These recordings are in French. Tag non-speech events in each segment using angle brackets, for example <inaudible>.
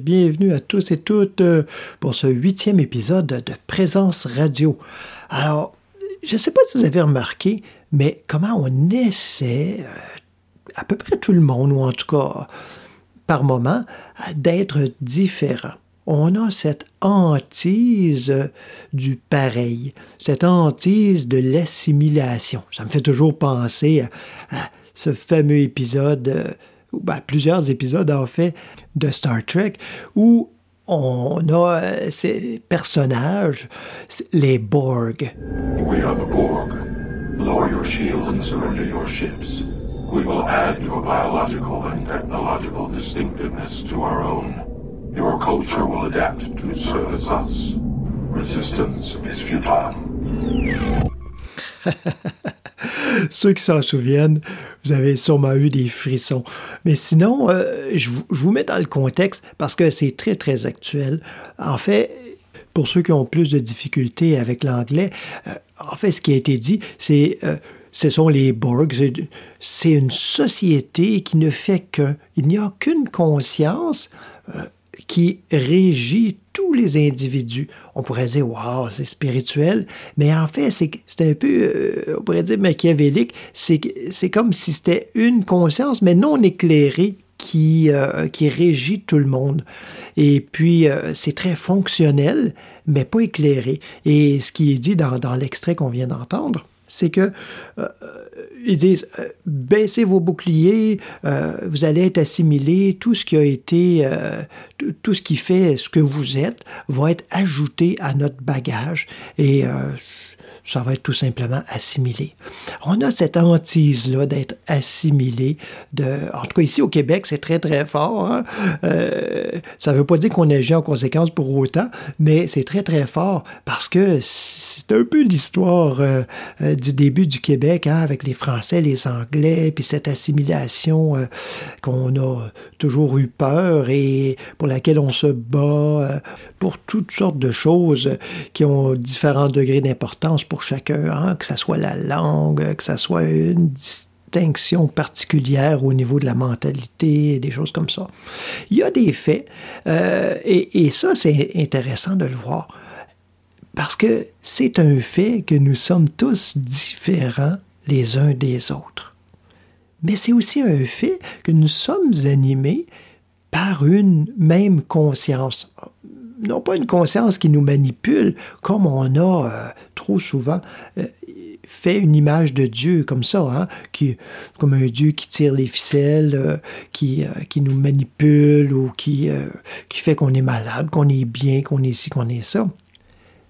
Bienvenue à tous et toutes euh, pour ce huitième épisode de Présence Radio. Alors, je ne sais pas si vous avez remarqué, mais comment on essaie, euh, à peu près tout le monde, ou en tout cas par moment, d'être différent. On a cette hantise du pareil, cette hantise de l'assimilation. Ça me fait toujours penser à, à ce fameux épisode, euh, ben, plusieurs épisodes en fait, de Star Trek, où on a euh, ces personnages, les Borg. We are the Borg. Lower your shields and surrender your ships. We will add your biological and technological distinctiveness to our own. Your culture will adapt to service us. Resistance is futile. <laughs> <laughs> Ceux qui s'en souviennent, vous avez sûrement eu des frissons. Mais sinon, euh, je, vous, mets dans le contexte parce que c'est très, très actuel. En fait, pour ceux qui ont plus de difficultés avec l'anglais, euh, en fait, ce qui a été dit, c'est... euh, ce sont les Borg. C'est- une société qui ne fait qu'un. Il n'y a qu'une conscience qui régit tous les individus. On pourrait dire, waouh, c'est spirituel, mais en fait, c'est un peu, euh, on pourrait dire machiavélique. C'est c'est comme si c'était une conscience, mais non éclairée, qui, euh, qui régit tout le monde. Et puis, euh, c'est très fonctionnel, mais pas éclairé. Et ce qui est dit dans, dans l'extrait qu'on vient d'entendre, c'est que euh, ils disent euh, baissez vos boucliers, euh, vous allez être assimilé, tout ce qui a été, euh, tout- ce qui fait ce que vous êtes va être ajouté à notre bagage. Et euh, ça va être tout simplement assimilé. On a cette hantise-là d'être assimilé. De, en tout cas, ici au Québec, c'est très, très fort. hein. Euh, ça ne veut pas dire qu'on agit en conséquence pour autant, mais c'est très, très fort parce que c'est un peu l'histoire euh, euh, du début du Québec hein, avec les Français, les Anglais, puis cette assimilation qu'on a toujours eu peur et pour laquelle on se bat pour toutes sortes de choses qui ont différents degrés d'importance pour chacun, hein, que ce soit la langue, que ce soit une distinction particulière au niveau de la mentalité, des choses comme ça. Il y a des faits, euh, et ça, c'est intéressant de le voir, parce que c'est un fait que nous sommes tous différents les uns des autres. Mais c'est aussi un fait que nous sommes animés par une même conscience. Non pas une conscience qui nous manipule, comme on a euh, trop souvent euh, fait une image de Dieu comme ça, hein, qui, comme un Dieu qui tire les ficelles, euh, qui, qui nous manipule ou qui, qui fait qu'on est malade, qu'on est bien, qu'on est ci, qu'on est ça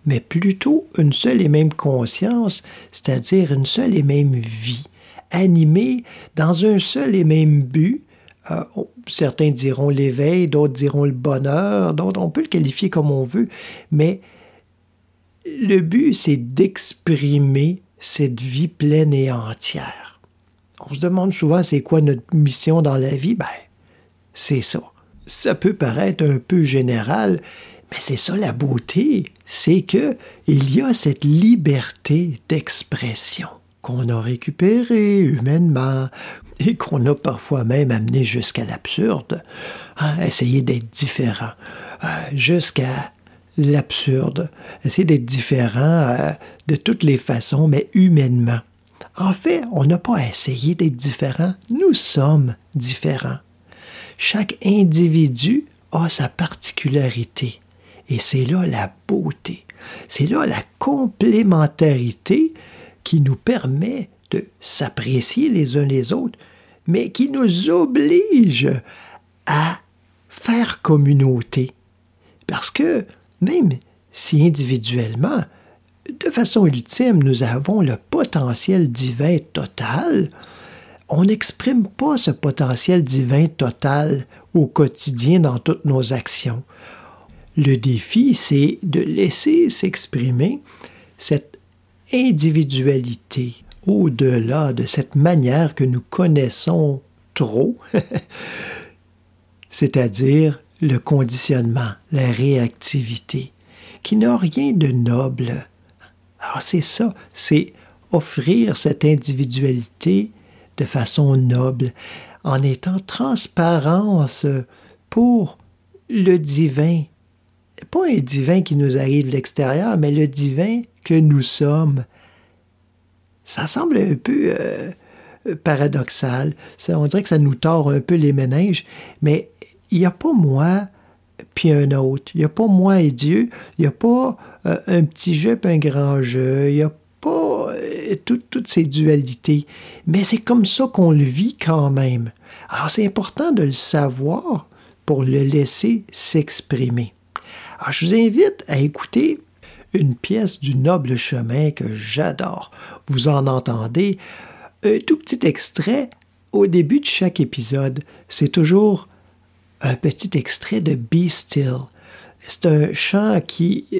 mais plutôt une seule et même conscience, c'est-à-dire une seule et même vie, animée dans un seul et même but. Euh, certains diront l'éveil, d'autres diront le bonheur, d'autres on peut le qualifier comme on veut, mais le but, c'est d'exprimer cette vie pleine et entière. On se demande souvent c'est quoi notre mission dans la vie, ben, c'est ça. Ça peut paraître un peu général, mais c'est ça la beauté, c'est que il y a cette liberté d'expression qu'on a récupérée humainement et qu'on a parfois même amené jusqu'à l'absurde, hein, essayer d'être différent, euh, jusqu'à l'absurde, essayer d'être différent euh, de toutes les façons, mais humainement. En fait, on n'a pas essayé d'être différent, nous sommes différents. Chaque individu a sa particularité. Et c'est là la beauté. C'est là la complémentarité qui nous permet de s'apprécier les uns les autres, mais qui nous oblige à faire communauté. Parce que même si individuellement, de façon ultime, nous avons le potentiel divin total, on n'exprime pas ce potentiel divin total au quotidien dans toutes nos actions. Le défi, c'est de laisser s'exprimer cette individualité au-delà de cette manière que nous connaissons trop, <laughs> c'est-à-dire le conditionnement, la réactivité, qui n'a rien de noble. Alors c'est ça, c'est offrir cette individualité de façon noble, en étant transparence pour le divin. Pas un divin qui nous arrive de l'extérieur, mais le divin que nous sommes. Ça semble un peu euh, paradoxal. on dirait que ça nous tord un peu les méninges, mais il n'y a pas moi puis un autre. Il n'y a pas moi et Dieu. Il n'y a pas euh, un petit jeu puis un grand jeu. Il n'y a pas euh, toutes ces dualités. Mais c'est comme ça qu'on le vit quand même. Alors c'est important de le savoir pour le laisser s'exprimer. Alors je vous invite à écouter une pièce du noble chemin que j'adore. Vous en entendez un tout petit extrait au début de chaque épisode. C'est toujours un petit extrait de Be Still. C'est un chant qui euh,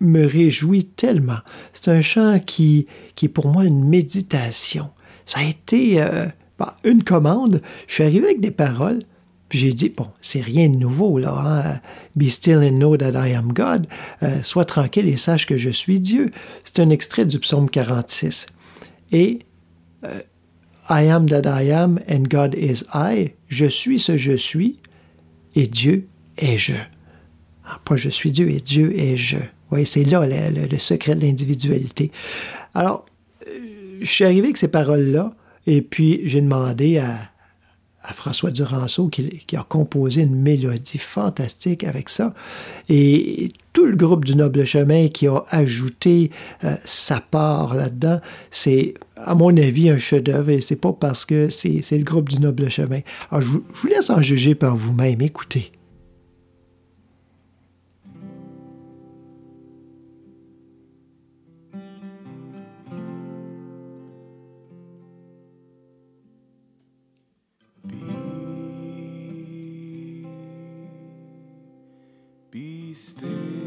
me réjouit tellement. C'est un chant qui, qui est pour moi une méditation. Ça a été euh, bah, une commande. Je suis arrivé avec des paroles, puis j'ai dit, bon, c'est rien de nouveau, là. Hein? Be still and know that I am God. Euh, sois tranquille et sache que je suis Dieu. C'est un extrait du psaume 46. Et I am that I am and God is I. Je suis ce je suis et Dieu est je. Ah, pas je suis Dieu et Dieu est je. Oui, c'est là le, secret de l'individualité. Alors, euh, je suis arrivé avec ces paroles-là et puis j'ai demandé à, à François Duranceau qui, a composé une mélodie fantastique avec ça. Et tout le groupe du Noble Chemin qui a ajouté euh, sa part là-dedans, c'est, à mon avis, un chef-d'œuvre et c'est pas parce que c'est, le groupe du Noble Chemin. Alors, je vous laisse en juger par vous-même. Écoutez. still.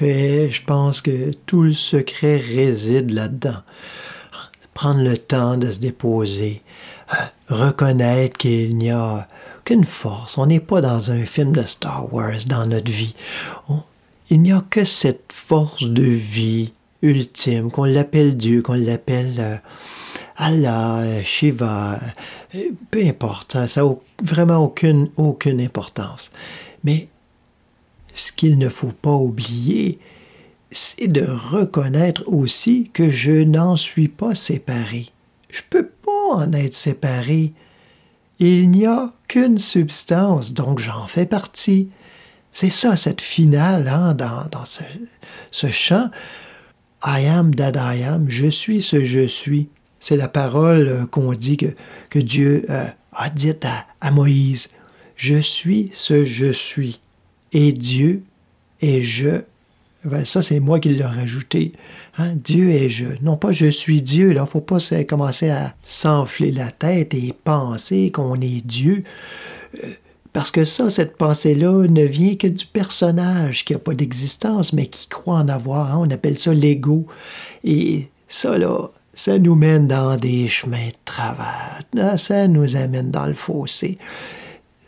Je pense que tout le secret réside là-dedans. Prendre le temps de se déposer, reconnaître qu'il n'y a qu'une force. On n'est pas dans un film de Star Wars dans notre vie. Il n'y a que cette force de vie ultime, qu'on l'appelle Dieu, qu'on l'appelle euh, Allah, euh, Shiva, euh, peu importe, ça n'a vraiment aucune, aucune importance. Mais ce qu'il ne faut pas oublier, c'est de reconnaître aussi que je n'en suis pas séparé. Je peux pas en être séparé. Il n'y a qu'une substance, donc j'en fais partie. C'est ça, cette finale hein, dans, dans ce, ce chant. I am that I am, je suis ce je suis. C'est la parole euh, qu'on dit que, que Dieu euh, a dite à, à Moïse. Je suis ce je suis. Et Dieu et je. Ben, ça, c'est moi qui l'ai rajouté. Hein? Dieu et je. Non pas je suis Dieu. Il ne faut pas commencer à s'enfler la tête et penser qu'on est Dieu. Euh, Parce que ça, cette pensée-là ne vient que du personnage qui n'a pas d'existence, mais qui croit en avoir. hein. On appelle ça l'ego. Et ça, là, ça nous mène dans des chemins de travers. Ah, Ça nous amène dans le fossé.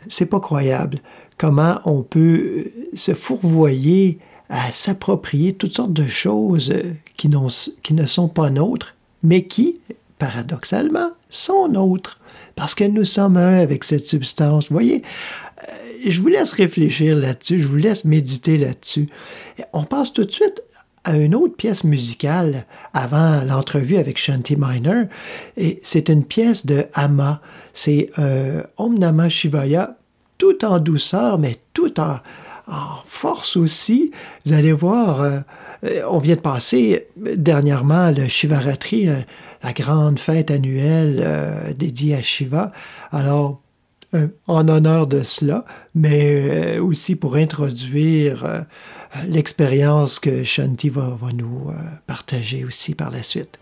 C'est pas croyable comment on peut euh, se fourvoyer à s'approprier toutes sortes de choses euh, qui, ne sont pas nôtres, mais qui, paradoxalement, sont nôtres. Parce que nous sommes un avec cette substance. Vous voyez, euh, je vous laisse réfléchir là-dessus, je vous laisse méditer là-dessus. On passe tout de suite à une autre pièce musicale avant l'entrevue avec Shanti Miner. Et c'est une pièce de Amma. C'est euh, Om Namah Shivaya, tout en douceur, mais tout en, force aussi. Vous allez voir, euh, euh, on vient de passer euh, dernièrement le Shivaratri, la grande fête annuelle dédiée à Shiva. Alors, en honneur de cela, mais aussi pour introduire l'expérience que Shanti va, nous partager aussi par la suite.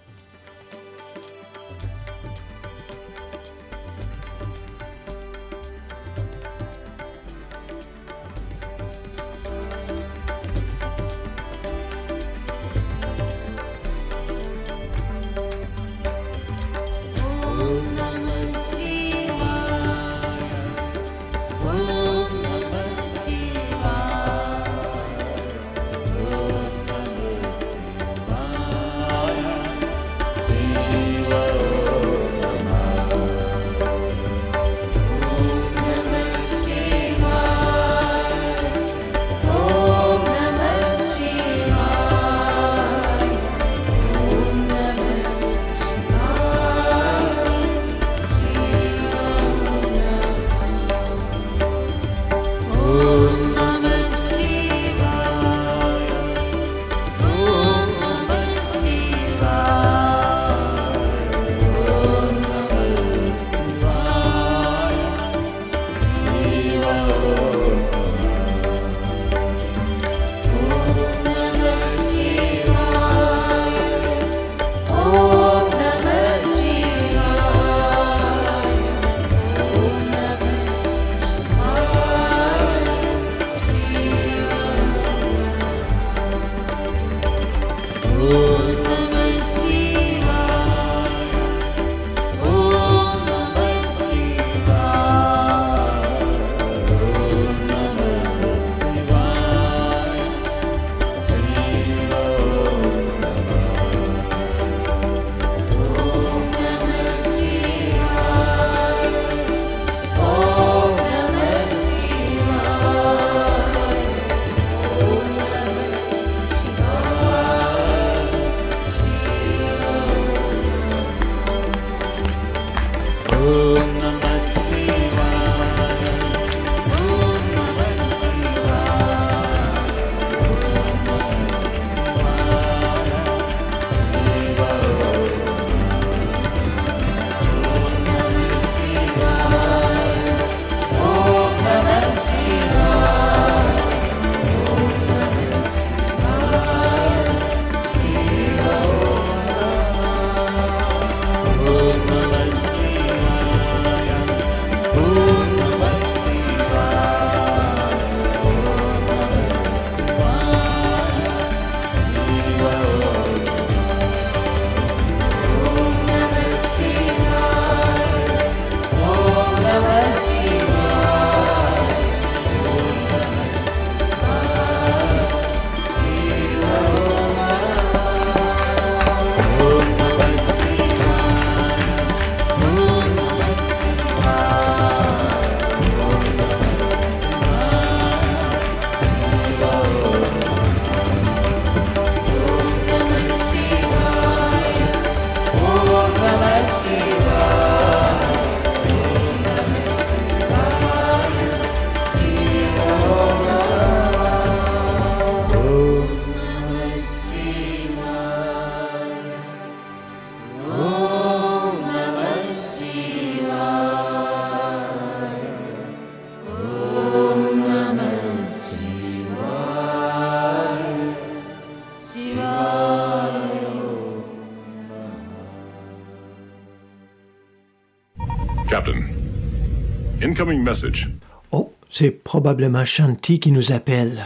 Incoming message. Oh, c'est probablement Shanti qui nous appelle.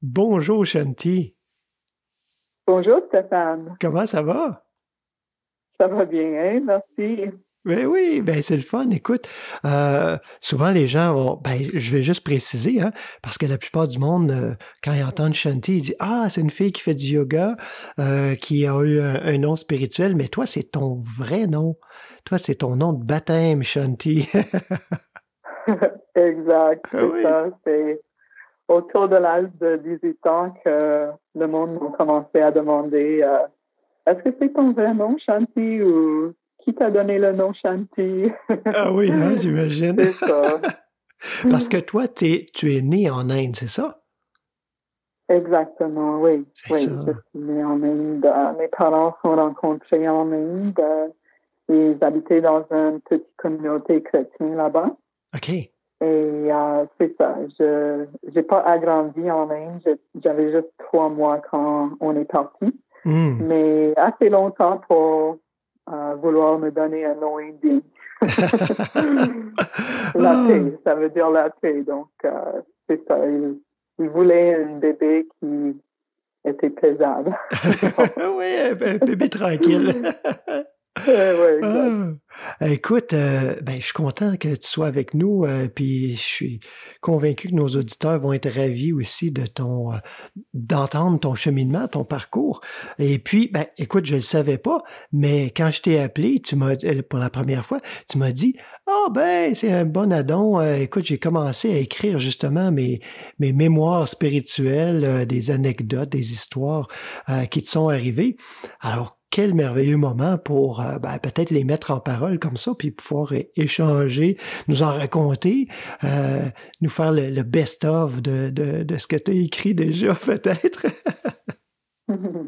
Bonjour Shanti, Bonjour Stéphane, comment ça va? ça va bien, hein? Merci. Ben oui, ben c'est le fun. Écoute, euh, souvent les gens vont, ben je vais juste préciser, hein, parce que la plupart du monde, euh, quand ils entendent Shanti, ils disent ah c'est une fille qui fait du yoga, euh, qui a eu un, un nom spirituel, mais toi c'est ton vrai nom, toi c'est ton nom de baptême Shanti. <laughs> <laughs> exact, c'est Ah oui. ça. C'est autour de l'âge de 18 ans que le monde m'a commencé à demander euh, est-ce que c'est ton vrai nom, Shanti, ou qui t'a donné le nom Shanti? ah oui, hein, <laughs> j'imagine. c'est ça. <laughs> Parce que toi tu es né en Inde, c'est ça? Exactement, oui. C'est oui, ça. je suis née en Inde. Euh, Mes parents sont rencontrés en Inde. Euh, Ils habitaient dans une petite communauté chrétienne là-bas. Ok. Et euh, c'est ça. Je j'ai pas agrandi en Inde. J'avais juste trois mois quand on est parti, Hmm. mais assez longtemps pour euh, vouloir me donner un nom indien. <laughs> la paix, ça veut dire la paix. Donc euh, c'est ça. Il, il voulait un bébé qui était pesable. <laughs> oui, un bébé tranquille. <laughs> <laughs> ouais, exact. Ah. Écoute, euh, ben, je suis content que tu sois avec nous, euh, puis je suis convaincu que nos auditeurs vont être ravis aussi de ton, euh, d'entendre ton cheminement, ton parcours. Et puis, ben, écoute, je le savais pas, mais quand je t'ai appelé, tu m'as, pour la première fois, tu m'as dit, ah ben, c'est un bon addon. Écoute, j'ai commencé à écrire justement mes, mes mémoires spirituelles, des anecdotes, des histoires qui te sont arrivées. Alors, quel merveilleux moment pour euh, ben, peut-être les mettre en parole comme ça, puis pouvoir échanger, nous en raconter, euh, nous faire le, le best-of de, de, de ce que tu as écrit déjà, <laughs> peut-être. <laughs>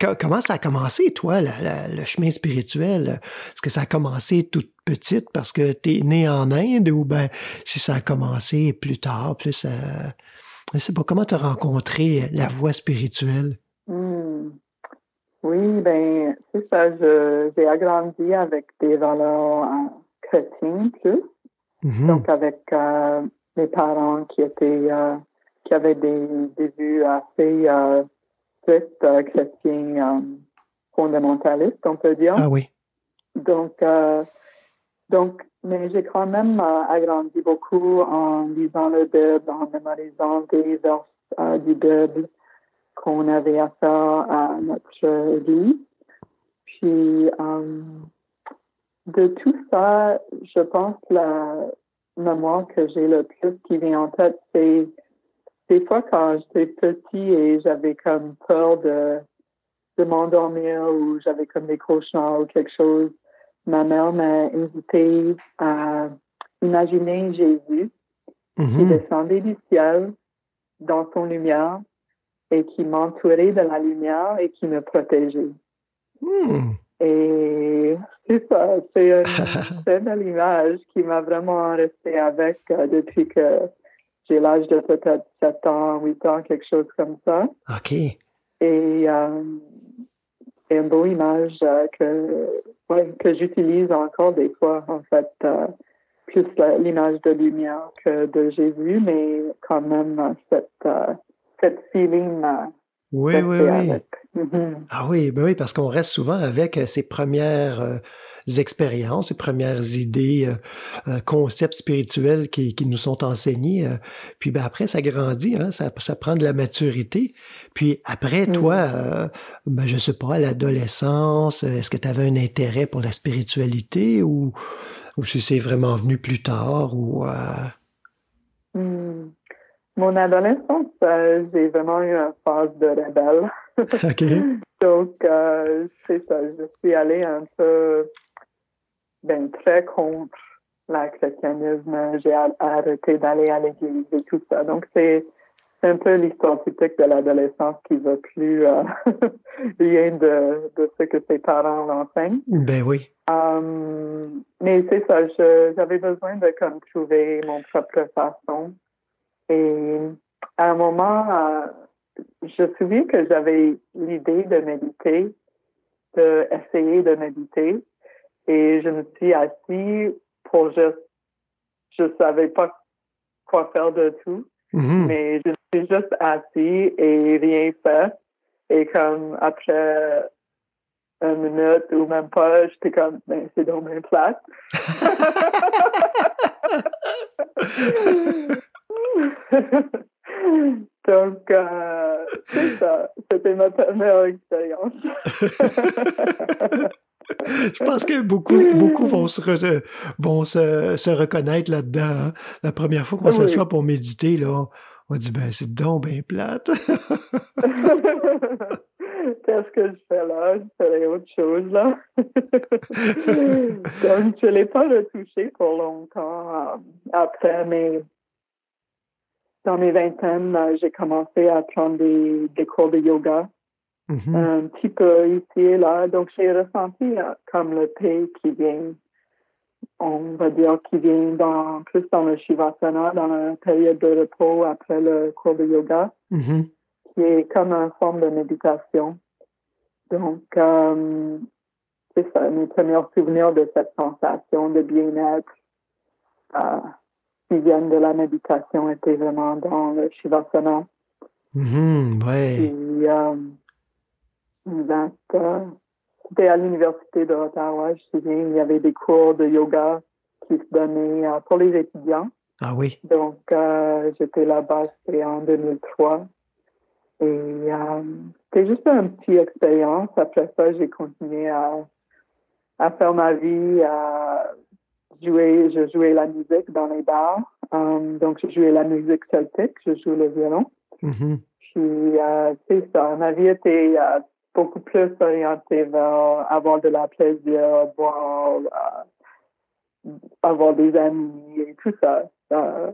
Co- Comment ça a commencé, toi, la- la- le chemin spirituel? Est-ce que ça a commencé toute petite parce que tu es né en Inde ou ben si ça a commencé plus tard, plus... Euh, je sais pas, comment tu as rencontré la voie spirituelle? Oui, ben, c'est ça. J'ai agrandi avec des valeurs euh, chrétiennes plus. Mhm. Donc, avec euh, mes parents qui étaient, euh, qui avaient des, des vues assez strictes, chrétiens, euh, fondamentalistes, on peut dire. Ah oui. Donc, donc, mais j'ai quand même agrandi beaucoup en lisant le Bible, en mémorisant des vers du Bible qu'on avait à faire à notre église. Puis, euh, de tout ça, je pense que la mémoire que j'ai le plus qui vient en tête, c'est des fois quand j'étais petit et j'avais comme peur de, de m'endormir ou j'avais comme des cauchemars ou quelque chose, ma mère m'a invité à imaginer Jésus qui Mhm. descendait du ciel dans son lumière et qui m'entourait de la lumière et qui me protégeait. Hmm. Et c'est ça, c'est une <laughs> très belle image qui m'a vraiment resté avec euh, depuis que j'ai l'âge de peut-être 7 ans, 8 ans, quelque chose comme ça. OK. Et euh, c'est une beau image euh, que, ouais, que j'utilise encore des fois, en fait, euh, plus l'image de lumière que de Jésus, mais quand même euh, cette, euh, cette feeling euh, Oui, oui, oui. Mhm. Ah oui, ben oui, parce qu'on reste souvent avec euh, ses premières euh, expériences, ses premières idées, euh, euh, concepts spirituels qui, qui nous sont enseignés. euh, puis ben après, ça grandit, hein, ça, ça prend de la maturité. Puis après, Mm. toi, euh, ben, je sais pas, à l'adolescence, euh, est-ce que tu avais un intérêt pour la spiritualité ou, ou si c'est vraiment venu plus tard ou... euh. Mon adolescence, euh, j'ai vraiment eu une phase de rebelle. <laughs> OK. Donc, euh, c'est ça, je suis allée un peu, ben, très contre le chrétianisme. J'ai arrêté d'aller à l'église et tout ça. Donc, c'est un peu l'histoire typique de l'adolescence qui veut plus euh, <laughs> rien de, de ce que ses parents l'enseignent. Ben oui. Um, mais c'est ça, j'avais besoin de comme trouver mon propre façon. Et à un moment, euh, je me souviens que j'avais l'idée de méditer, de essayer de méditer, et je me suis assise pour juste je savais pas quoi faire de tout. Mhm. Mais je suis juste assis et rien fait. Et comme après une minute ou même pas, j'étais comme, ben, c'est dans mes plate. <laughs> <laughs> <laughs> Donc, euh, c'est ça. C'était ma première expérience. <laughs> Je pense que beaucoup, beaucoup vont se, re- vont se, se reconnaître là-dedans. hein. La première fois qu'on Oui. s'assoit pour méditer, là, on dit, ben, c'est donc bien plate. <laughs> Qu'est-ce que je fais là? Je ferais autre chose là. Donc, je ne l'ai pas retouché pour longtemps euh, après, mais dans mes vingtaines, euh, j'ai commencé à prendre des, des cours de yoga, Mhm. un petit peu ici et là. Donc, j'ai ressenti euh, comme le paix qui vient, on va dire, qui vient dans, plus dans le Shivasana, dans la période de repos après le cours de yoga Mhm. qui est comme une forme de méditation. Donc, euh, c'est ça, mes premiers souvenirs de cette sensation de bien-être euh, qui viennent de la méditation étaient vraiment dans le Shivasana. Mhm. Ouais. Euh, c'était à l'Université de Ottawa, je me souviens, il y avait des cours de yoga qui se donnaient euh, pour les étudiants. Ah oui. Donc, euh, j'étais là-bas, c'était en 2003. Et euh, c'était juste une petite expérience. Après ça, j'ai continué à, à faire ma vie, à jouer. Je jouais la musique dans les bars. Euh, donc, je jouais la musique celtique, je joue le violon. Mhm. Puis, euh, c'est ça, ma vie était euh, beaucoup plus orientée vers avoir de la plaisir, boire, euh, avoir des amis et tout ça. Euh,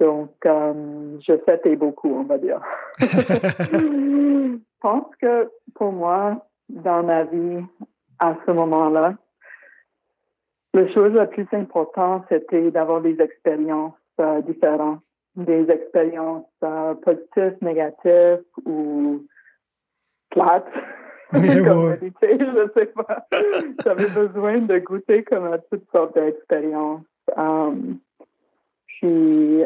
donc, euh, je fêtais beaucoup, on va dire. <laughs> Je pense que pour moi, dans ma vie, à ce moment-là, la chose la plus importante, c'était d'avoir des expériences euh, différentes, des expériences euh, positives, négatives ou plates. <laughs> Mais comme ouais. méditer, je sais pas. J'avais besoin de goûter comme à toutes sortes d'expériences. Um, puis,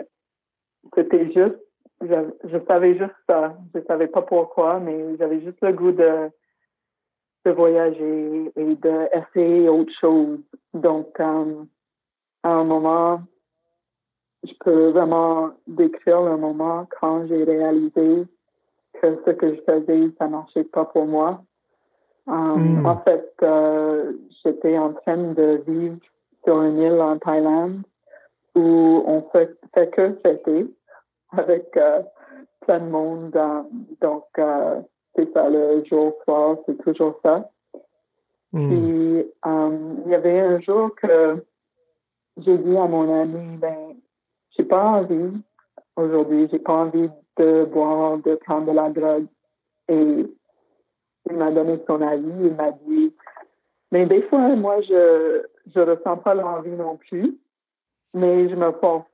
c'était juste, je, je savais juste ça. Je savais pas pourquoi, mais j'avais juste le goût de, de voyager et d'essayer autre chose. Donc, um, à un moment, je peux vraiment décrire le moment quand j'ai réalisé que ce que je faisais, ça marchait pas pour moi. Um, Mm. En fait, euh, j'étais en train de vivre sur une île en Thaïlande où on fait, fait que fêter avec euh, plein de monde. euh, donc, euh, c'est ça, le jour soir, c'est toujours ça. Mhm. Puis, euh, il y avait un jour que j'ai dit à mon ami, ben, j'ai pas envie aujourd'hui, j'ai pas envie de boire, de prendre de la drogue. Et il m'a donné son avis, il m'a dit, mais des fois, moi, je, je ressens pas l'envie non plus, mais je me force,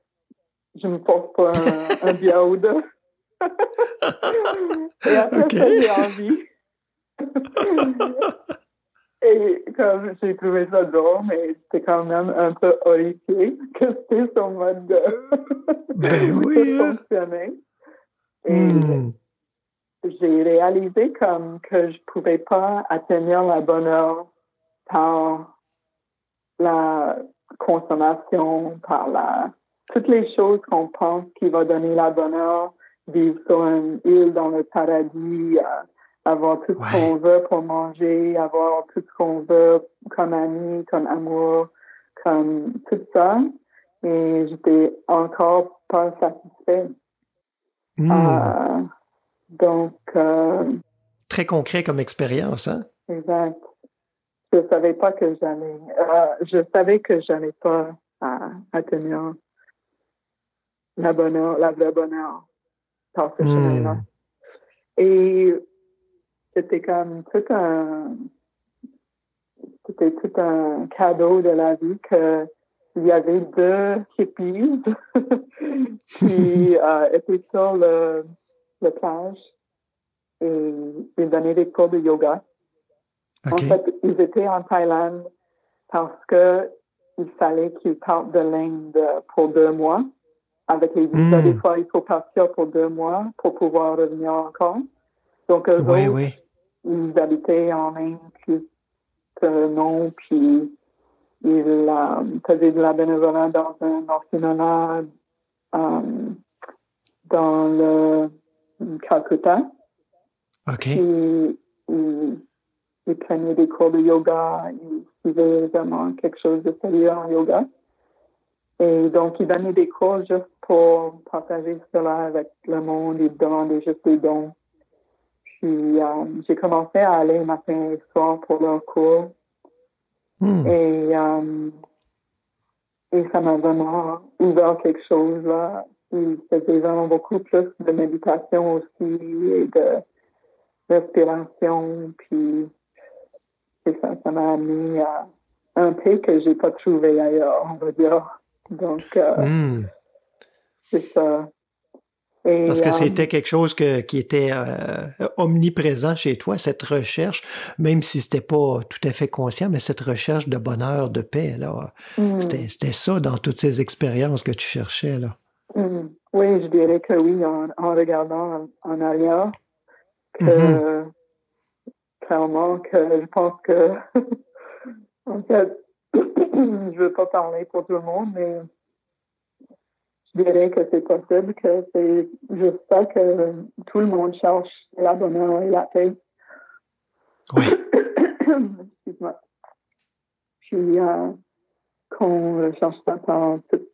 je me force pas un, un <laughs> ou deux. Et après ça, j'ai envie. <laughs> Et comme j'ai trouvé ça drôle, mais j'étais quand même un peu horrifiée que c'était son mode de, Ben <laughs> oui, fonctionner. Et Mhm. j'ai réalisé comme que je pouvais pas atteindre la bonne heure par la consommation, par la toutes les choses qu'on pense qui va donner la bonne heure, vivre sur une île dans le paradis, euh, avoir tout ce Ouais. qu'on veut pour manger, avoir tout ce qu'on veut comme amis, comme amour, comme tout ça. Et j'étais encore pas satisfaite. Mhm. Euh, donc, euh, Très concret comme expérience, hein? exact. Je savais pas que j'allais, euh, je savais que j'allais pas à, atteindre la bonheur, la vraie bonheur par ce Hmm. chemin-là. Et c'était comme tout un, c'était tout un cadeau de la vie que il y avait deux hippies <laughs> qui <laughs> euh, étaient sur le, le plage et ils donnaient des cours de yoga. En fait, ils étaient en Thaïlande parce que il fallait qu'il parte de l'Inde pour deux mois. Avec les visas, Hmm. des fois, il faut partir pour deux mois pour pouvoir revenir encore. Donc, eux Oui, autres, oui. ils habitaient en Inde que non, puis ils euh, faisaient de la bénévolat dans un orphelinat euh, dans le Calcutta. OK. Puis ils, ils prenaient des cours de yoga, ils suivaient vraiment quelque chose de sérieux en yoga. Et donc, ils donnaient des cours juste pour partager cela avec le monde, ils demandaient juste des dons. Puis, euh, j'ai commencé à aller matin et soir pour leurs cours. Hmm. Et, euh, et ça m'a vraiment ouvert quelque chose là. Il faisait vraiment beaucoup plus de méditation aussi et de respiration. Puis ça, ça m'a amené à un paix que j'ai pas trouvé ailleurs, on va dire. Donc euh, Hmm. c'est ça. Et, Parce que euh, c'était quelque chose que- qui était euh, omniprésent chez toi, cette recherche, même si c'était pas tout à fait conscient, mais cette recherche de bonheur, de paix, là. hmm. C'était c'était ça dans toutes ces expériences que tu cherchais, là. Mhm. Oui, je dirais que oui, en, en regardant en, en arrière, que Mhm. clairement que je pense que <laughs> en fait, <coughs> je veux pas parler pour tout le monde, mais je dirais que c'est possible que c'est juste ça que tout le monde cherche, la bonheur et la paix. Oui. <coughs> Excuse-moi. Puis euh, qu'on recherche ça par toutes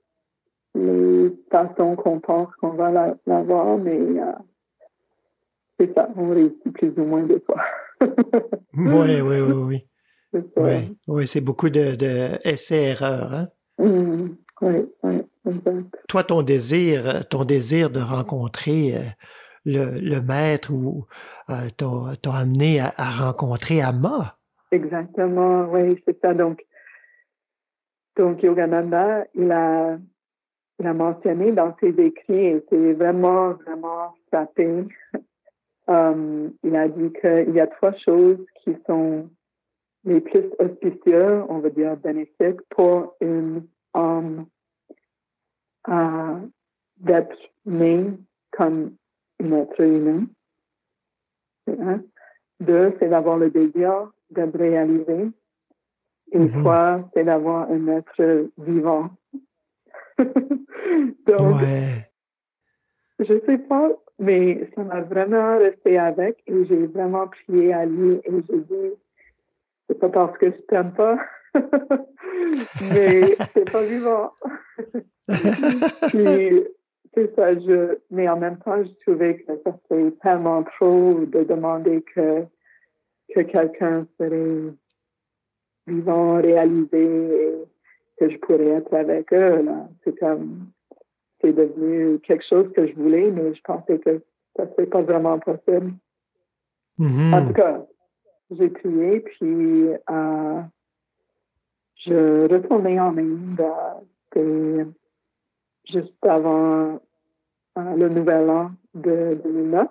les façons qu'on pense qu'on va la- l'avoir, mais euh, c'est ça, on réussit plus ou moins des fois. Oui, oui, oui, oui. Oui, oui c'est beaucoup de, de essais-erreurs. Hein? Oui, oui, exact. Toi, ton désir, euh, ton désir de rencontrer euh, le, le maître ou euh, t'a t'a amené à, à rencontrer Amma. Exactement, oui, c'est ça. Donc, donc Yogananda, il a, il a mentionné dans ses écrits, et c'est vraiment, vraiment frappé. <laughs> Euh, il a dit qu'il y a trois choses qui sont les plus auspicieuses, on va dire bénéfiques, pour une âme euh, d'être née comme un être humain. Un. Deux, c'est d'avoir le désir d'être réalisé. Et Mhm. trois, c'est d'avoir un être vivant. <laughs> Donc, Ouais. je sais pas, mais ça m'a vraiment resté avec et j'ai vraiment prié à lui et j'ai dit, c'est pas parce que je t'aime pas, <laughs> mais c'est pas vivant. <laughs> Puis, c'est ça, je, mais en même temps, je trouvais que ça c'est tellement trop de demander que, que quelqu'un serait vivant, réalisé et que je pourrais être avec eux, là. C'est comme, c'est devenu quelque chose que je voulais, mais je pensais que ça serait pas vraiment possible. Mhm. En tout cas, j'ai prié, puis euh, je retournais en Inde euh, c'était juste avant euh, le nouvel an de 2009.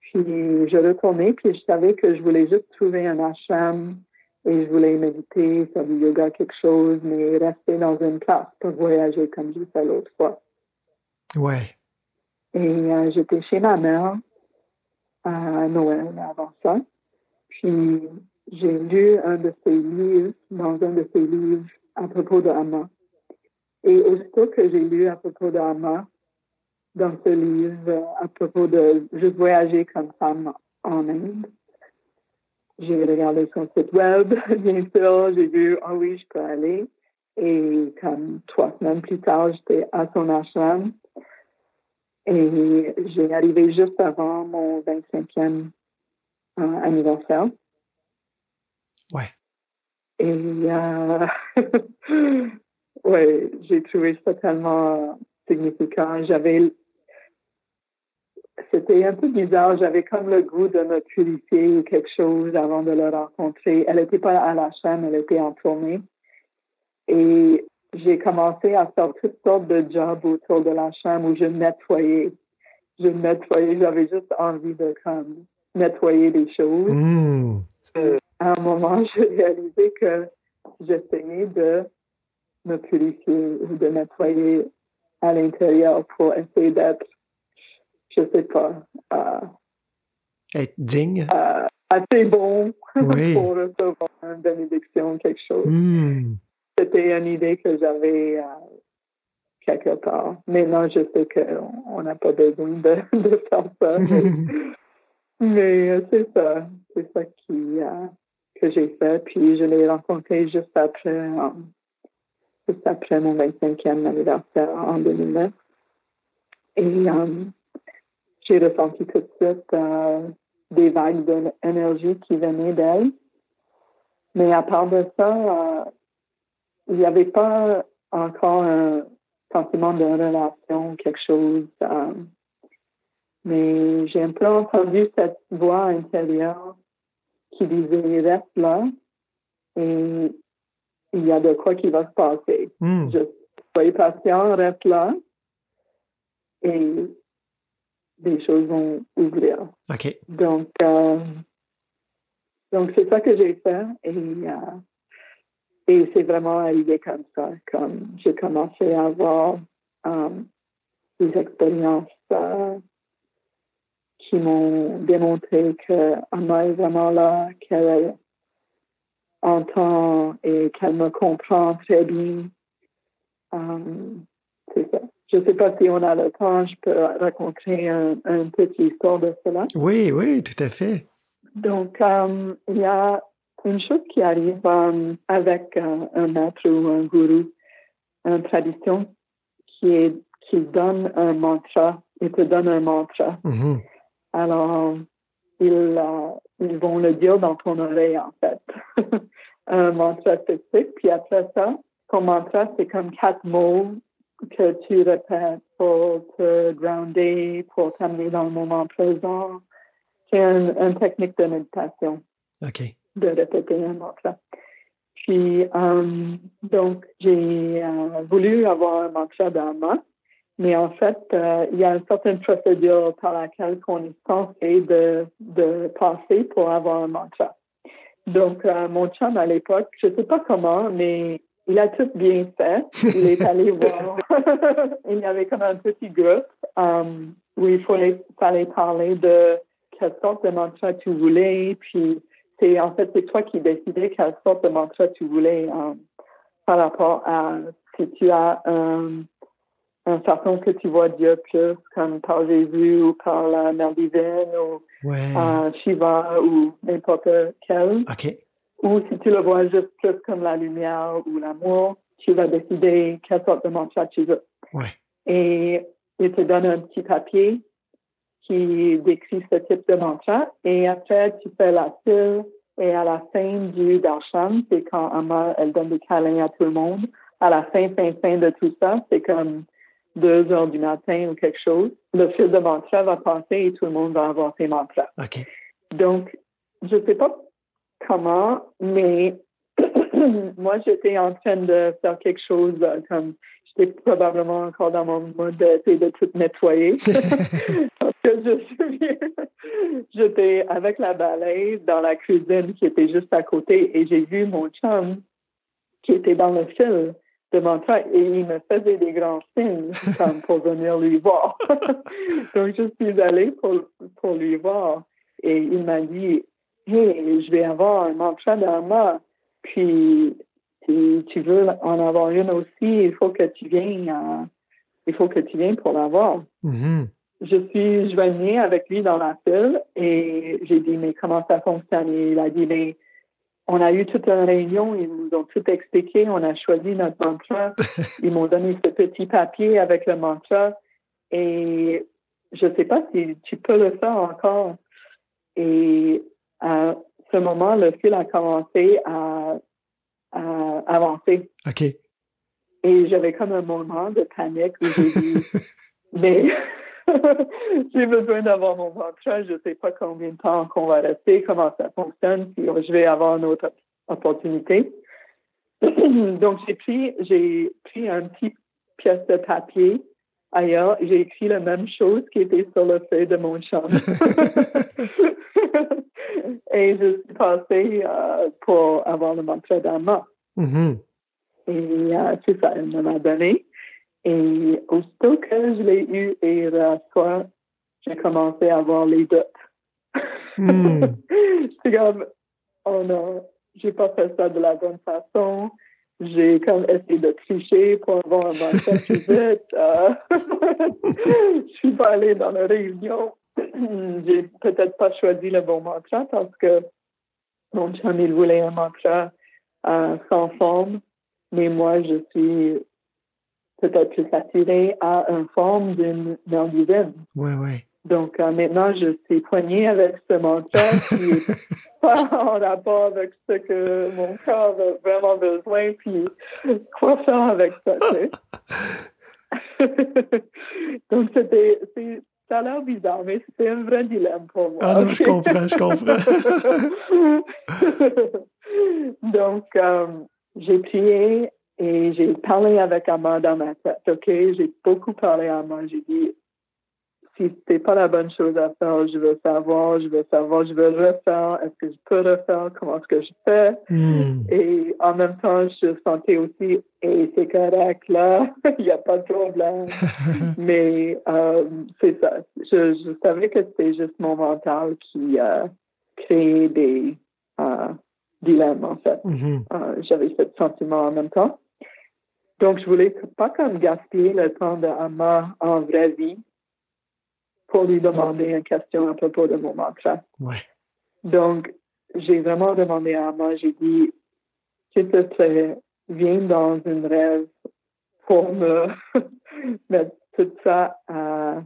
Puis je retournais, puis je savais que je voulais juste trouver un ashram et je voulais méditer, faire du yoga, quelque chose, mais rester dans une place pour voyager comme j'ai fait l'autre fois. Ouais. Et euh, j'étais chez ma mère à Noël avant ça. J'ai lu un de ses livres, dans un de ses livres à propos de Amma. Et aussitôt que j'ai lu à propos de dans ce livre à propos de juste voyager comme femme en Inde, j'ai regardé son site web, <laughs> bien sûr, j'ai vu, ah oui, je peux aller. Et comme trois semaines plus tard, j'étais à son ashram. Et j'ai arrivé juste avant mon 25e euh, anniversaire. Ouais. Et euh, <laughs> ouais, j'ai trouvé ça tellement significant. J'avais c'était un peu bizarre. J'avais comme le goût de me purifier ou quelque chose avant de le rencontrer. Elle n'était pas à la chaîne, elle était en tournée. Et j'ai commencé à faire toutes sortes de jobs autour de la chambre où je nettoyais. Je nettoyais, j'avais juste envie de comme nettoyer des choses. Hmm. À un moment, <laughs> j'ai réalisé que j'essayais de me purifier ou de nettoyer à l'intérieur pour essayer d'être, je sais pas, euh, Être digne. euh, assez bon <laughs> Oui. pour recevoir une bénédiction, quelque chose. Hmm. C'était une idée que j'avais euh, quelque part. Maintenant, je sais qu'on on n'a pas besoin de, <laughs> de faire ça. Mais euh, c'est ça. C'est ça qui, euh, que j'ai fait. Puis je l'ai rencontré juste après, juste après mon 25e anniversaire en 2009. Et euh, j'ai ressenti tout de suite des vagues d'énergie qui venaient d'elle. Mais à part de ça, il n'y avait pas encore un sentiment de relation, quelque chose. Mais j'ai un peu entendu cette voix intérieure qui disait reste là et il y a de quoi qui va se passer. Je soyez patient, reste là et des choses vont ouvrir. OK. Donc, euh, donc c'est ça que j'ai fait et, euh, et c'est vraiment arrivé comme ça. Comme j'ai commencé à avoir euh, des expériences euh, qui m'ont démontré que Anna est vraiment là, qu'elle entend et qu'elle me comprend très bien. Euh, c'est ça. Je ne sais pas si on a le temps, je peux raconter un, un petit histoire de cela. Oui, oui, tout à fait. Donc, euh, il y a une chose qui arrive euh, avec un maître ou un gourou, une tradition qui est qui donne un mantra, il te donne un mantra. Mhm. Alors, ils, euh, ils vont le dire dans ton oreille, en fait. <laughs> un mantra spécifique. Puis après ça, ton mantra, c'est comme quatre mots que tu répètes pour te grounder, pour t'amener dans le moment présent. C'est un- une technique de méditation OK. de répéter un mantra. Puis, euh, donc, j'ai euh, voulu avoir un mantra d'Ama, mais en fait, euh, il y a une certaine procédure par laquelle on est censé de, de passer pour avoir un mantra. Donc, euh, mon chum à l'époque, je ne sais pas comment, mais il a tout bien fait. Il est allé <laughs> voir. <laughs> il y avait comme un petit groupe euh, où il fallait, fallait parler de quelle sorte de mantra tu voulais, puis c'est en fait c'est toi qui décidais quelle sorte de mantra tu voulais euh, par rapport à si tu as un, un façon que tu vois Dieu plus comme par Jésus ou par la mère divine ou Ouais. euh, Shiva ou n'importe quel OK. ou si tu le vois juste plus comme la lumière ou l'amour tu vas décider quelle sorte de mantra tu veux Ouais. et il te donne un petit papier qui décrit ce type de mantra. Et après, tu fais la file. Et à la fin du darshan, c'est quand Amma, elle donne des câlins à tout le monde. À la fin, fin, fin de tout ça, c'est comme deux heures du matin ou quelque chose. Le fil de mantra va passer et tout le monde va avoir ses mantras. OK. Donc, je sais pas comment, mais <clears throat> moi, j'étais en train de faire quelque chose euh, comme j'étais probablement encore dans mon mode d'essayer de tout nettoyer. <laughs> <laughs> Parce que je me souviens, <laughs> j'étais avec la balayeuse dans la cuisine qui était juste à côté et j'ai vu mon chum qui était dans le fil de mantra et il me faisait des grands signes comme pour venir lui voir. <laughs> Donc, je suis allée pour, pour lui voir et il m'a dit Hey, je vais avoir un mantra d'Ama, puis si tu veux en avoir une aussi, il faut que tu viennes, euh, il faut que tu viennes pour l'avoir. Mhm. Je suis joignée avec lui dans la file et j'ai dit, mais comment ça fonctionne? Et il a dit, mais on a eu toute une réunion, ils nous ont tout expliqué, on a choisi notre mantra, <laughs> ils m'ont donné ce petit papier avec le mantra et je ne sais pas si tu peux le faire encore. Et à ce moment, le fil a commencé à, à avancer. OK. Et j'avais comme un moment de panique où j'ai dit, <laughs> mais <laughs> j'ai besoin d'avoir mon mantra, je ne sais pas combien de temps qu'on va rester, comment ça fonctionne, si je vais avoir une autre opportunité. <clears throat> Donc, j'ai pris, j'ai pris un petit pièce de papier ailleurs, j'ai écrit la même chose qui était sur le feuille de mon champ. <laughs> Et je suis passée euh, pour avoir le mantra d'Ama. Mhm. Et euh, c'est ça, elle me l'a donné. Et aussitôt que je l'ai eu et la soir, j'ai commencé à avoir les doutes. Hmm. <laughs> c'est comme, oh non, j'ai pas fait ça de la bonne façon. J'ai comme essayé de tricher pour avoir un mantra plus vite. Euh, <laughs> je suis pas allée dans la réunion. <clears throat> j'ai peut-être pas choisi le bon mantra parce que mon chum, il voulait un mantra euh, sans forme. Mais moi, je suis peut-être plus attirée à une forme d'une d'un divine. Ouais, ouais. Donc euh, maintenant, je suis poignée avec ce mantra qui est <laughs> pas en rapport avec ce que mon corps a vraiment besoin, puis quoi faire avec ça. <laughs> Donc c'était, ça a l'air bizarre, mais c'était un vrai dilemme pour moi. Ah non, je comprends, je comprends. <laughs> Donc, euh, j'ai prié et j'ai parlé avec Amma dans ma tête, OK? J'ai beaucoup parlé à Amma. J'ai dit, si c'était pas la bonne chose à faire, je veux savoir, je veux savoir, je veux refaire, est-ce que je peux refaire, comment est-ce que je fais? Hmm. Et en même temps, je sentais aussi, et c'est correct, là, <laughs> il n'y a pas de problème. <laughs> Mais euh, c'est ça. Je, je savais que c'était juste mon mental qui euh, créait des euh, dilemmes, en fait. Mhm. Euh, J'avais ce sentiment en même temps. Donc, je voulais pas comme gaspiller le temps de Amma en vraie vie pour lui demander une question à propos de mon mantra. Ouais. Donc, j'ai vraiment demandé à Amma, j'ai dit, s'il te plaît, viens dans une rêve pour me <laughs> mettre tout ça à,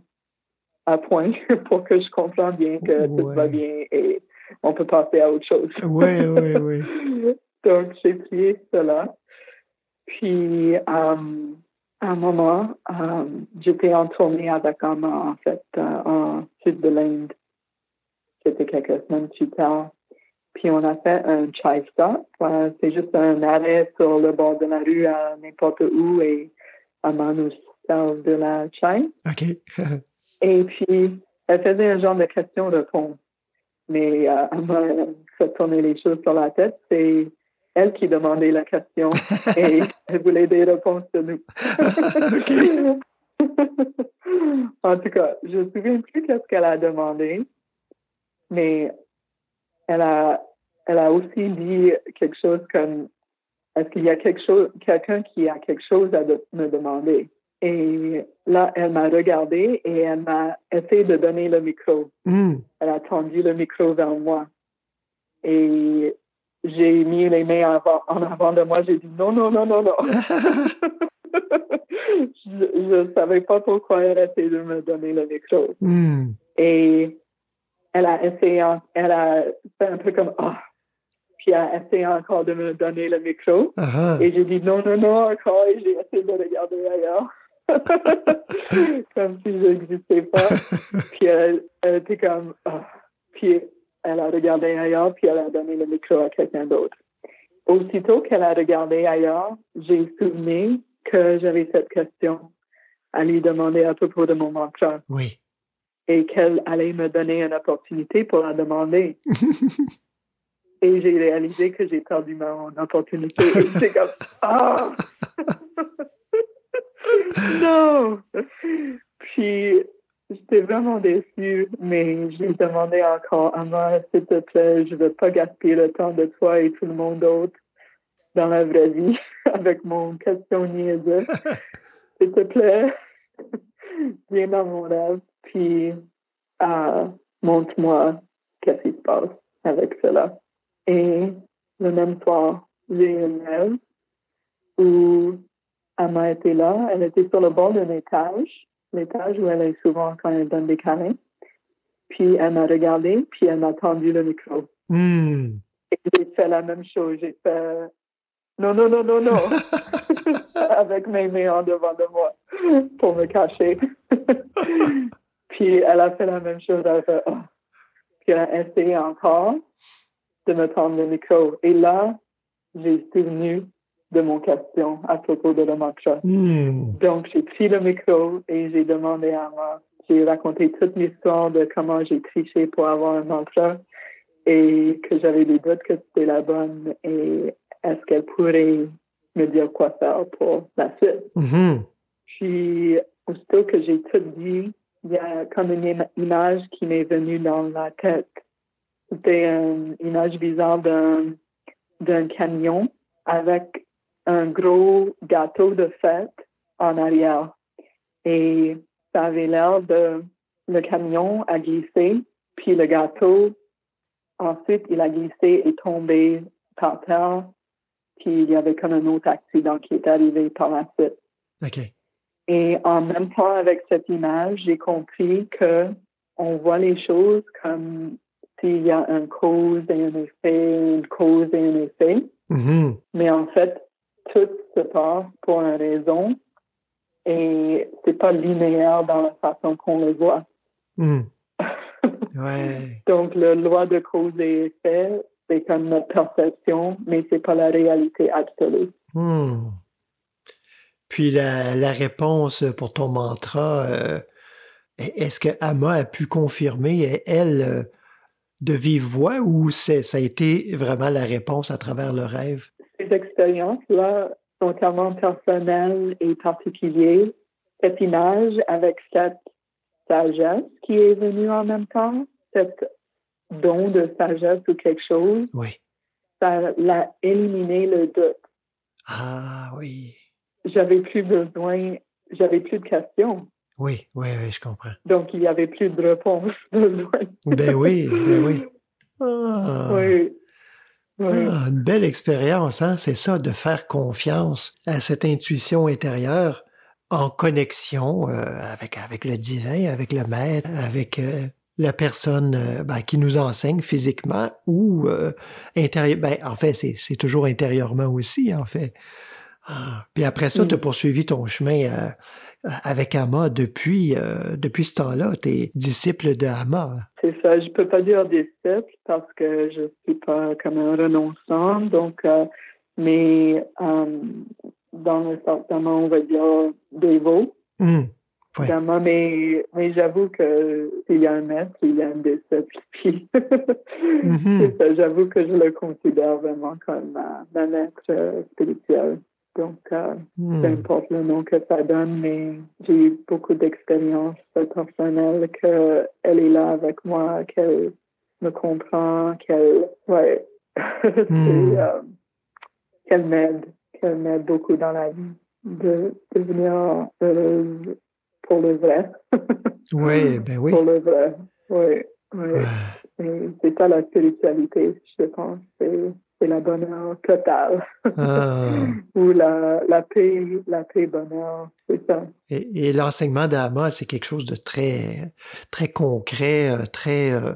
à point <laughs> pour que je comprenne bien que tout va bien et on peut passer à autre chose. Ouais, ouais, ouais. <laughs> Donc, j'ai prié cela. Puis, euh, à un moment, euh, j'étais en tournée avec Amma, en fait, euh, en sud de l'Inde. C'était quelques semaines plus tard. Puis, on a fait un chai stop. Euh, C'est juste un arrêt sur le bord de la rue à n'importe où et Amma nous sert de la chai. OK. <laughs> Et puis, elle faisait un genre de question-réponse. Mais euh, Amma elle fait tourner les choses sur la tête. C'est elle qui demandait la question <laughs> et elle voulait des réponses de nous. <laughs> <laughs> en tout cas, je ne me souviens plus qu'est-ce qu'elle a demandé, mais elle a, elle a aussi dit quelque chose comme est-ce qu'il y a quelque chose, quelqu'un qui a quelque chose à de- me demander? Et là, elle m'a regardé et elle m'a essayé de donner le micro. Hmm. Elle a tendu le micro vers moi. Et j'ai mis les mains en avant de moi. J'ai dit non, non, non, non, non. <laughs> je ne savais pas pourquoi elle essayait de me donner le micro. Hmm. Et elle a essayé, elle a fait un peu comme ah. Puis elle a essayé encore de me donner le micro. Ah, Et j'ai dit non, non, non, encore, et j'ai essayé de regarder ailleurs. <laughs> comme si je n'existais pas. <laughs> Puis elle, elle était comme, ah. Puis elle a regardé ailleurs, puis elle a donné le micro à quelqu'un d'autre. Aussitôt qu'elle a regardé ailleurs, j'ai souvenu que j'avais cette question à lui demander à propos de mon mantra oui. et qu'elle allait me donner une opportunité pour la demander. <laughs> et j'ai réalisé que j'ai perdu mon opportunité. C'est comme, ah! <laughs> <laughs> non! Puis, j'étais vraiment déçue, mais j'ai demandé encore à moi, s'il te plaît, je ne veux pas gaspiller le temps de toi et tout le monde d'autre dans la vraie vie <laughs> avec mon question niaiseuse. <laughs> s'il te plaît, viens dans mon rêve, puis euh, montre-moi qu'est-ce qui se passe avec cela. Et le même soir, j'ai eu une rêve où Emma était là. Elle était sur le bord d'un étage, l'étage où elle est souvent quand elle donne des câlins. Puis elle m'a regardé, puis elle m'a tendu le micro. Hmm. Et j'ai fait la même chose. J'ai fait non, non, non, non, non, <laughs> avec mes mains en devant de moi pour me cacher. <laughs> puis elle a fait la même chose. Elle a fait, Ah. Puis elle a essayé encore de me tendre le micro. Et là, j'ai souvenu de mon question à propos de le mantra. Hmm. Donc, j'ai pris le micro et j'ai demandé à moi, j'ai raconté toute l'histoire de comment j'ai triché pour avoir un mantra et que j'avais des doutes que c'était la bonne et est-ce qu'elle pourrait me dire quoi faire pour la suite. Mhm. Puis, aussitôt que j'ai tout dit, il y a comme une im- image qui m'est venue dans la tête. C'était une image bizarre d'un, d'un camion avec un gros gâteau de fête en arrière. Et ça avait l'air de, le camion a glissé, puis le gâteau, ensuite, il a glissé et tombé par terre, puis il y avait comme un autre accident qui est arrivé par la suite. OK. Et en même temps avec cette image, j'ai compris que on voit les choses comme s'il y a une cause et un effet, une cause et un effet. Mhm. Mais en fait, tout se passe pour une raison et c'est pas linéaire dans la façon qu'on le voit. Mhm. <laughs> Ouais. Donc, la loi de cause et effet, c'est comme notre perception, mais c'est pas la réalité absolue. Hmm. Puis la, la réponse pour ton mantra, euh, est-ce que Amma a pu confirmer, elle, euh, de vive voix, ou ça a été vraiment la réponse à travers le rêve? Ces expériences-là sont tellement personnelles et particulières. Cette image avec cette sagesse qui est venue en même temps, cet don de sagesse ou quelque chose, Oui. ça l'a éliminé le doute. Ah oui. J'avais plus besoin, j'avais plus de questions. Oui, oui, oui, je comprends. Donc, il n'y avait plus de réponse <laughs> besoin. Ben oui, ben oui. Ah. Oui. Ah, une belle expérience, hein? c'est ça, de faire confiance à cette intuition intérieure en connexion euh, avec, avec le divin, avec le maître, avec euh, la personne euh, ben, qui nous enseigne physiquement ou euh, intérieur. Ben, en fait, c'est c'est toujours intérieurement aussi, en fait. Ah. Puis après ça, Mm. tu as poursuivi ton chemin euh, avec Amma depuis, euh, depuis ce temps-là. Tu es disciple de Amma. C'est ça. Je peux pas dire disciple parce que je suis pas comme un renonçant. Donc, euh, mais euh, dans le certainement, on va dire dévot. Hum, Ouais. Vraiment, mais, mais j'avoue que s'il y a un maître, il y a un disciple. <laughs> Puis, c'est ça. J'avoue que je le considère vraiment comme ma, ma maître spirituelle. Donc, euh, hum. peu importe le nom que ça donne, mais j'ai eu beaucoup d'expériences personnelles qu'elle est là avec moi, qu'elle me comprend, qu'elle, ouais, <laughs> Hmm. euh, qu'elle m'aide, qu'elle m'aide beaucoup dans la vie de devenir heureuse pour le vrai. <laughs> Oui, ben oui. Pour le vrai, oui, oui. C'est ça la spiritualité, je pense. C'est, c'est la bonheur totale. Ah. <laughs> Ou la, la paix, la paix bonheur, c'est ça. Et, et l'enseignement d'Ama, c'est quelque chose de très, très concret, euh, très euh,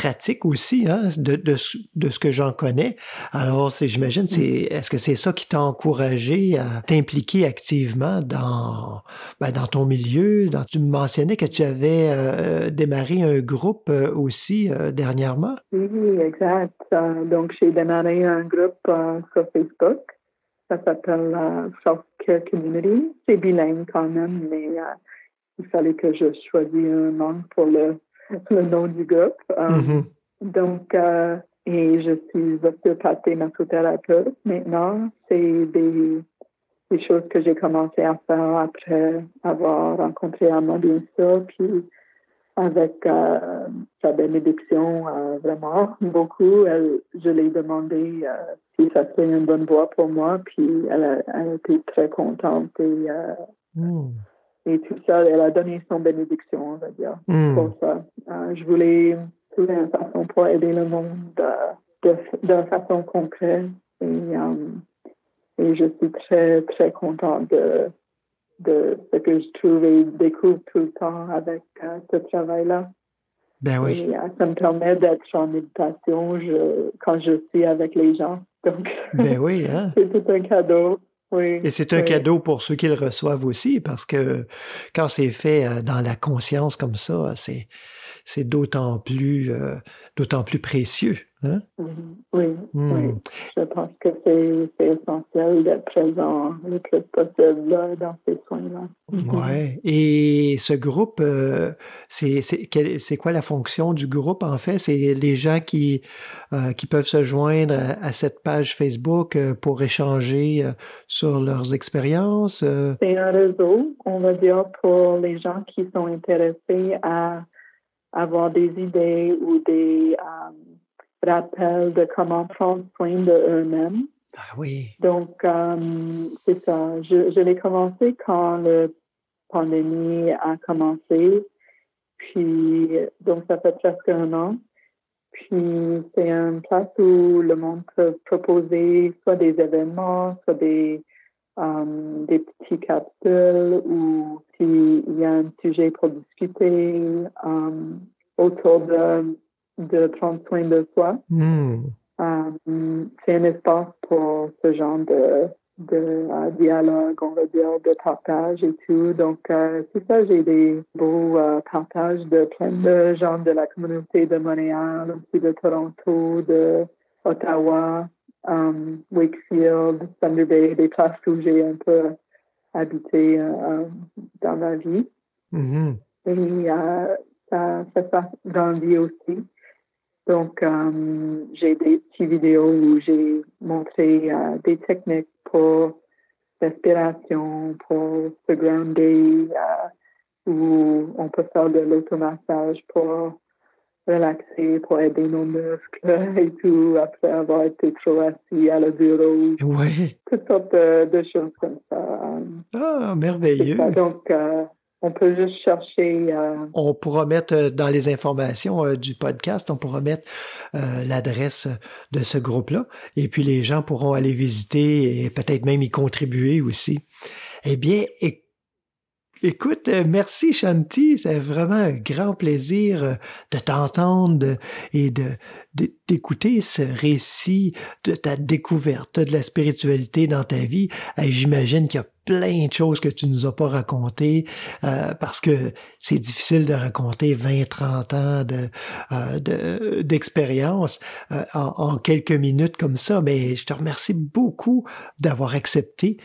pratique aussi, hein, de, de, ce- que j'en connais. Alors, j'imagine, c'est, est-ce que c'est ça qui t'a encouragé à t'impliquer activement dans, ben, dans ton milieu? Dans, tu me mentionnais que tu avais euh, démarré un groupe euh, aussi euh, dernièrement. Oui, exact. Euh, donc, j'ai démarré un groupe euh, sur Facebook. Ça s'appelle euh, Self-Care Community. C'est bilingue quand même, mais euh, il fallait que je choisisse un nom pour le, <laughs> le nom du groupe. Euh, Mhm. Donc, euh, et je suis ostéopathe et massothérapeute maintenant. C'est des, des choses que j'ai commencé à faire après avoir rencontré Amma, bien sûr, puis avec euh, sa bénédiction, euh, vraiment beaucoup. Elle, je l'ai demandé si ça serait une bonne voie pour moi, puis elle a, elle a été très contente et, Hmm. Et tout ça. Elle a donné son bénédiction, on va dire Hmm. pour ça. Euh, je voulais trouver une façon pour aider le monde de, de façon concrète. Et, euh, et je suis très, très contente de, de ce que je trouve et découvre tout le temps avec euh, ce travail-là. Ben oui. Et ça me permet d'être en méditation je, quand je suis avec les gens. Donc, Ben oui, hein. <laughs> c'est tout un cadeau. Oui. Et c'est un Oui. cadeau pour ceux qui le reçoivent aussi, parce que quand c'est fait euh, dans la conscience comme ça, c'est c'est d'autant plus euh, d'autant plus précieux. Hein? Oui, oui, Hmm. oui. Je pense que c'est essentiel d'être présent le plus possible là, dans ces soins-là. Mhm. Ouais. Et ce groupe, euh, c'est quoi la fonction du groupe en fait? C'est les gens qui euh, qui peuvent se joindre à, à cette page Facebook euh, pour échanger sur leurs expériences. C'est un réseau, on va dire, pour les gens qui sont intéressés à avoir des idées ou des rappels de comment prendre soin de eux-mêmes. Ah oui. Donc, euh, c'est ça. Je, je l'ai commencé quand la pandémie a commencé. Puis, donc, ça fait presque un an. Puis, c'est une place où le monde peut proposer soit des événements, soit des, euh, des petits capsules ou s'il y a un sujet pour discuter euh, autour de, de prendre soin de soi. Euh, c'est un espace pour ce genre de, de euh, dialogue, on va dire, de partage et tout. Donc, euh, c'est ça, j'ai des beaux euh, partages de plein de gens de la communauté de Montréal, aussi de Toronto, de Ottawa, euh, Wakefield, Thunder Bay, des places où j'ai un peu habité dans ma vie. Mhm. Et ça, ça fait grandi aussi. Donc, euh, j'ai des petites vidéos où j'ai montré euh, des techniques pour respiration, pour se grounder, euh, où on peut faire de l'automassage pour relaxer, pour aider nos muscles <laughs> et tout, après avoir été trop assis à le bureau, Ouais. toutes sortes de, de choses comme ça. Ah, merveilleux. Donc, on peut juste chercher euh, On pourra mettre euh, dans les informations euh, du podcast, on pourra mettre l'adresse de ce groupe-là. Et puis les gens pourront aller visiter et peut-être même y contribuer aussi. Eh bien, éc- écoute, merci Shanti. C'est vraiment un grand plaisir de t'entendre et de- d'écouter ce récit de ta découverte de la spiritualité dans ta vie. J'imagine qu'il y a plein de choses que tu nous as pas racontées euh, parce que c'est difficile de raconter 20, 30 ans de, euh, de- d'expérience euh, en, en quelques minutes comme ça, mais je te remercie beaucoup d'avoir accepté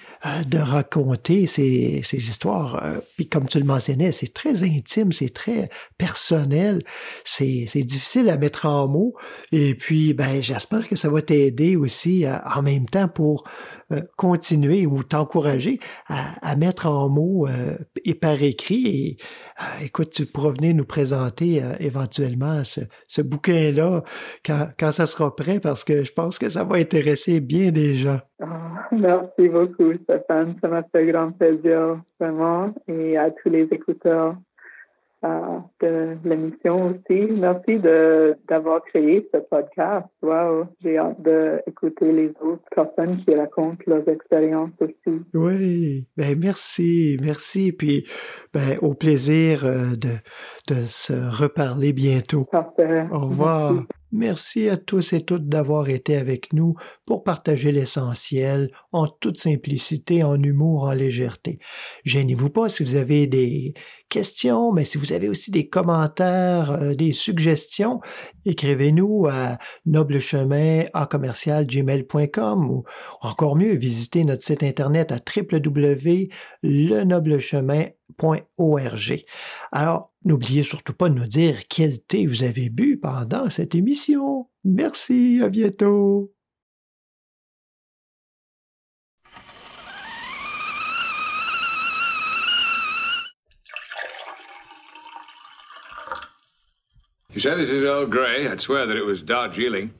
de raconter ces, ces histoires. Puis comme tu le mentionnais, c'est très intime, c'est très personnel, c'est, c'est difficile à mettre en mots. Et puis, ben, j'espère que ça va t'aider aussi euh, en même temps pour euh, continuer ou t'encourager à, mettre en mots euh, et par écrit. Et écoute, tu pourras venir nous présenter éventuellement ce, ce bouquin-là quand, quand ça sera prêt parce que je pense que ça va intéresser bien des gens. Ah, merci beaucoup, Stéphane. Ça m'a fait grand plaisir, vraiment. Et à tous les écouteurs euh, de l'émission aussi. Merci de, d'avoir créé ce podcast. Wow, j'ai hâte d'écouter les autres personnes qui racontent leurs expériences aussi. Oui, ben merci, merci. Puis ben au plaisir euh, de, de se reparler bientôt. Parfait. Au revoir. Merci. Merci à tous et toutes d'avoir été avec nous pour partager l'essentiel en toute simplicité, en humour, en légèreté. Gênez-vous pas si vous avez des questions, mais si vous avez aussi des commentaires, euh, des suggestions, écrivez-nous à noblechemin à commercial gmail.com ou encore mieux, visitez notre site internet à www.lenoblechemin.org. Alors, n'oubliez surtout pas de nous dire quel thé vous avez bu pendant cette émission. Merci, à bientôt. You say this is Earl Grey. I'd swear that it was Darjeeling.